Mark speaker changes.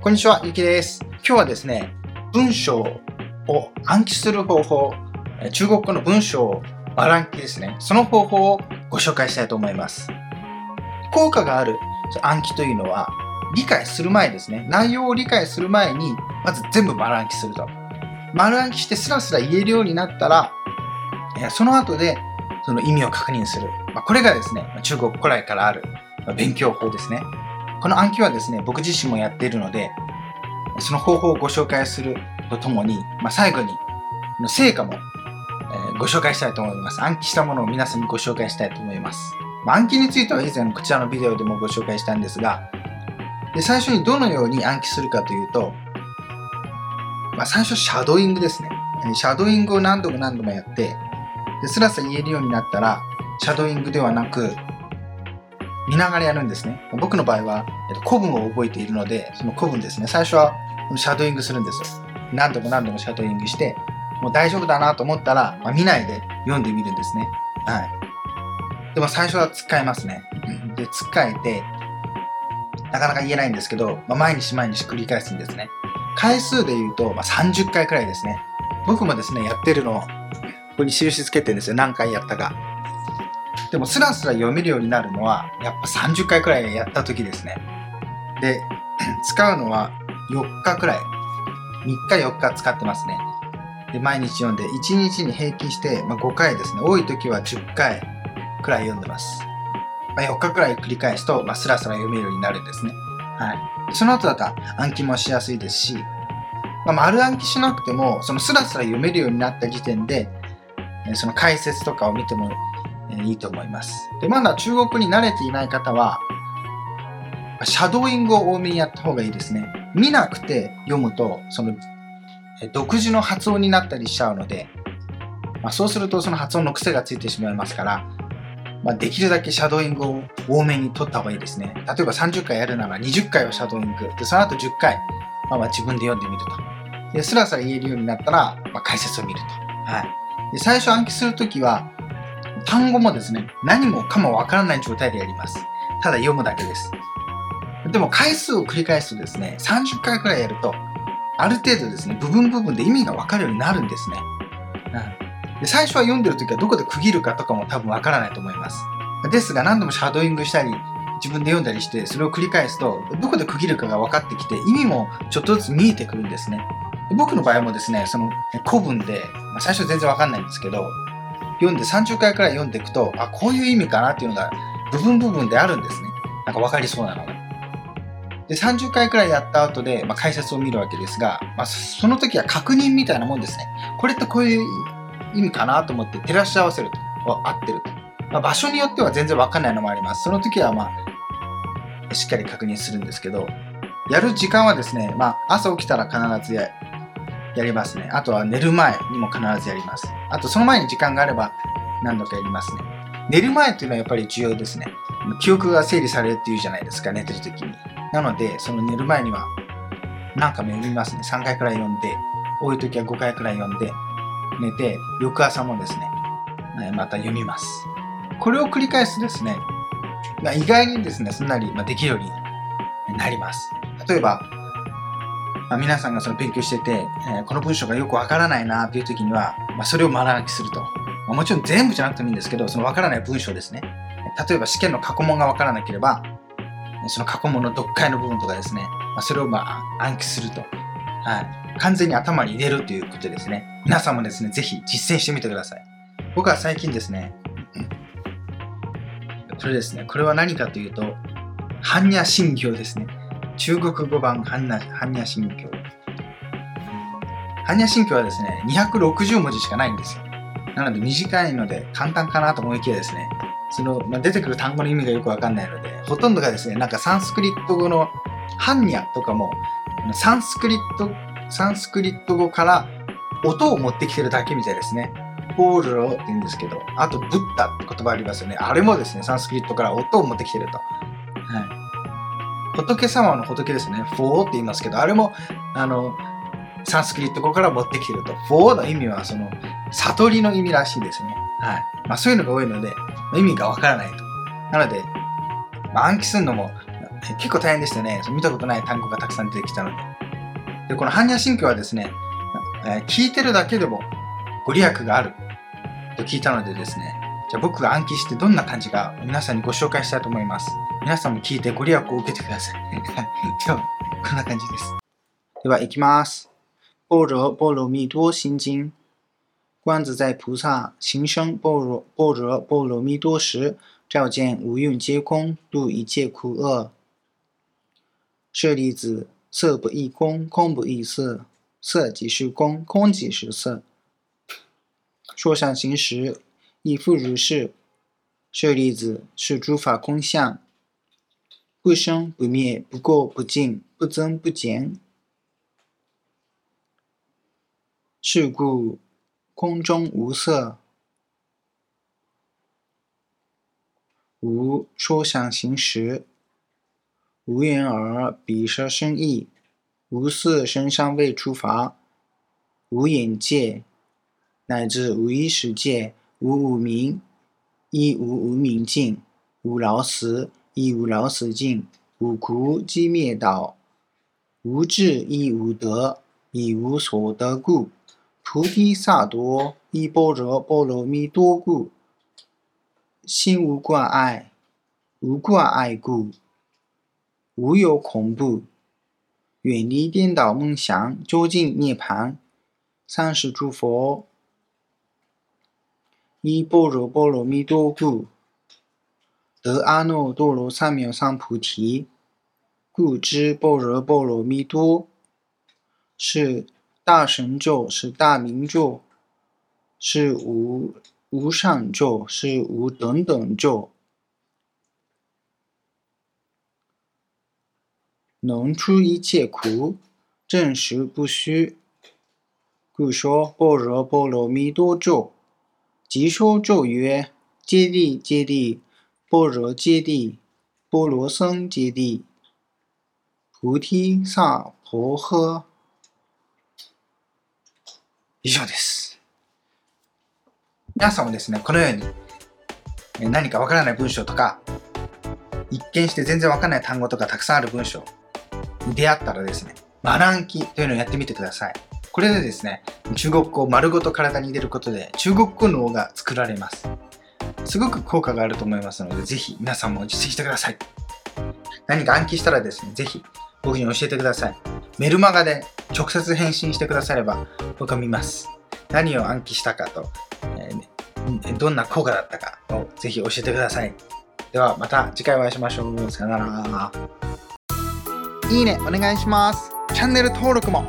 Speaker 1: こんにちは、ゆきです。今日はですね、文章を暗記する方法、中国語の文章をバ暗記ですね。その方法をご紹介したいと思います。効果がある暗記というのは、理解する前ですね。内容を理解する前に、まず全部丸暗記すると。丸暗記してスラスラ言えるようになったら、その後でその意味を確認する。ま、これがですね、中国古来からある勉強法ですね。この暗記はですね、僕自身もやっているので、その方法をご紹介するとともに、まあ、最後に成果も、えー、ご紹介したいと思います。暗記したものを皆さんにご紹介したいと思います。まあ、暗記については以前こちらのビデオでもご紹介したんですが、で最初にどのように暗記するかというと、まあ、最初シャドーイングですね。シャドーイングを何度も何度もやって、でスラスラ言えるようになったら、シャドーイングではなく、見ながらやるんですね。僕の場合は、えっと、古文を覚えているので、その古文ですね。最初はシャドーイングするんですよ。何度も何度もシャドーイングして、もう大丈夫だなと思ったら、まあ、見ないで読んでみるんですね。はい。でも最初は使いますね。で、使えて、なかなか言えないんですけど、まあ、毎日毎日繰り返すんですね。回数で言うと、まあ、30回くらいですね。僕もですね、やってるのを、ここに印つけてるんですよ。何回やったか。でもスラスラ読めるようになるのはやっぱ30回くらいやった時ですね。で、使うのは4日くらい。3日4日使ってますね。で、毎日読んで1日に平均して、まあ、5回ですね。多い時は10回くらい読んでます。まあ、4日くらい繰り返すと、まあ、スラスラ読めるようになるんですね。はい。その後だと暗記もしやすいですし、まあ、丸暗記しなくても、そのスラスラ読めるようになった時点で、その解説とかを見てもいいと思います。で、まだ中国に慣れていない方は、シャドーイングを多めにやった方がいいですね。見なくて読むと、その、独自の発音になったりしちゃうので、まあ、そうするとその発音の癖がついてしまいますから、まあ、できるだけシャドーイングを多めに取った方がいいですね。例えば30回やるなら20回はシャドーイング。で、その後10回、まあ、まあ自分で読んでみると。で、スラスラ言えるようになったら、まあ、解説を見ると。はい。で、最初暗記するときは、単語もですね、何もかもわからない状態でやります。ただ読むだけです。でも回数を繰り返すとですね、30回くらいやると、ある程度ですね、部分部分で意味がわかるようになるんですね。うん、で最初は読んでる時はどこで区切るかとかも多分わからないと思います。ですが何度もシャドーイングしたり、自分で読んだりして、それを繰り返すと、どこで区切るかが分かってきて、意味もちょっとずつ見えてくるんですね。僕の場合もですね、その古文で、まあ、最初全然わかんないんですけど、読んで30回くらい読んでいくと、あ、こういう意味かなっていうのが部分部分であるんですね。なんか分かりそうなのが。で、30回くらいやった後で、まあ、解説を見るわけですが、まあ、その時は確認みたいなもんですね。これってこういう意味かなと思って照らし合わせると、合ってると。まあ、場所によっては全然わかんないのもあります。その時はまあ、しっかり確認するんですけど、やる時間はですね、まあ、朝起きたら必ずややりますね。あとは寝る前にも必ずやります。あとその前に時間があれば何度かやりますね。寝る前っていうのはやっぱり重要ですね。記憶が整理されるっていうじゃないですか、寝てる時に。なので、その寝る前には何回も読みますね。3回くらい読んで、多い時は5回くらい読んで、寝て、翌朝もですね、また読みます。これを繰り返すですね、意外にですね、すんなりできるようになります。例えば、まあ、皆さんがその勉強してて、えー、この文章がよくわからないなっていう時には、まあ、それを丸暗記すると。まあ、もちろん全部じゃなくてもいいんですけど、そのわからない文章ですね。例えば試験の過去問がわからなければ、その過去問の読解の部分とかですね、まあ、それをまあ暗記すると。はい。完全に頭に入れるということですね。皆さんもですね、ぜひ実践してみてください。僕は最近ですね、これですね、これは何かというと、般若心経ですね。中国語版般若般若心経。般若心経はですね、260文字しかないんですよ。なので短いので簡単かなと思いきやですね、その、まあ、出てくる単語の意味がよくわかんないので、ほとんどがですね、なんかサンスクリット語の般若とかも、サンスクリット、サンスクリット語から音を持ってきてるだけみたいですね。般若 って言うんですけど、あとブッダって言葉ありますよね。あれもですね、サンスクリットから音を持ってきてると。はい。仏様の仏ですね。フォーって言いますけど、あれも、あの、サンスクリット語から持ってきてると。フォーの意味は、その、悟りの意味らしいですね。はい。まあそういうのが多いので、意味がわからないと。なので、まあ、暗記するのも、結構大変でしたね。見たことない単語がたくさん出てきたので。で、この般若心経はですね、え聞いてるだけでもご利益があると聞いたのでですね、じゃあ僕が暗記してどんな感じか皆さんにご紹介したいと思います。皆さんも聞いてご利益を受けてください。では、こんな感じです。では、いきます。般若波罗蜜多心经。观自在菩萨行深般若般若波罗蜜多时，照见五蕴皆空，度一切苦厄。舍利子，色不异空，空不异色，色即是空，空即是色。说上行时，亦复如是。舍利子，是诸法空相， 不生不灭，不垢不净，不增不减。是故。空中无色，无说想行识，无眼耳鼻舌身意，无色声香味触法，无眼界，乃至无意识界，无无明，亦无无明尽，无老死，亦无老死尽，无苦即灭道，无智亦无得，亦无所得故。菩提萨埵依般若波罗蜜多故，心无挂碍，无挂碍故，无有恐怖，远离颠倒梦想，究竟涅槃。三世诸佛依般若波罗蜜多故，得阿耨多罗三藐三菩提。故知般若波罗蜜多是。大神咒是大明咒，是无无上咒，是无等等咒，能出一切苦，证实不虚。故说般若波罗蜜多咒，即说咒曰：揭谛揭谛，般若揭谛，波罗僧揭谛，菩提萨婆诃。以上です。皆さんもですね、このように何かわからない文章とか、一見して全然わからない単語とかたくさんある文章に出会ったらですね、マランキというのをやってみてください。これでですね、中国語を丸ごと体に入れることで中国語脳が作られます。すごく効果があると思いますので、ぜひ皆さんも実践してください。何か暗記したらですね、ぜひ僕に教えてください。メルマガで直接返信してくだされば僕は見ます。何を暗記したかと、えー、どんな効果だったかをぜひ教えてください。ではまた次回お会いしましょう。さよなら。いいねお願いします。チャンネル登録も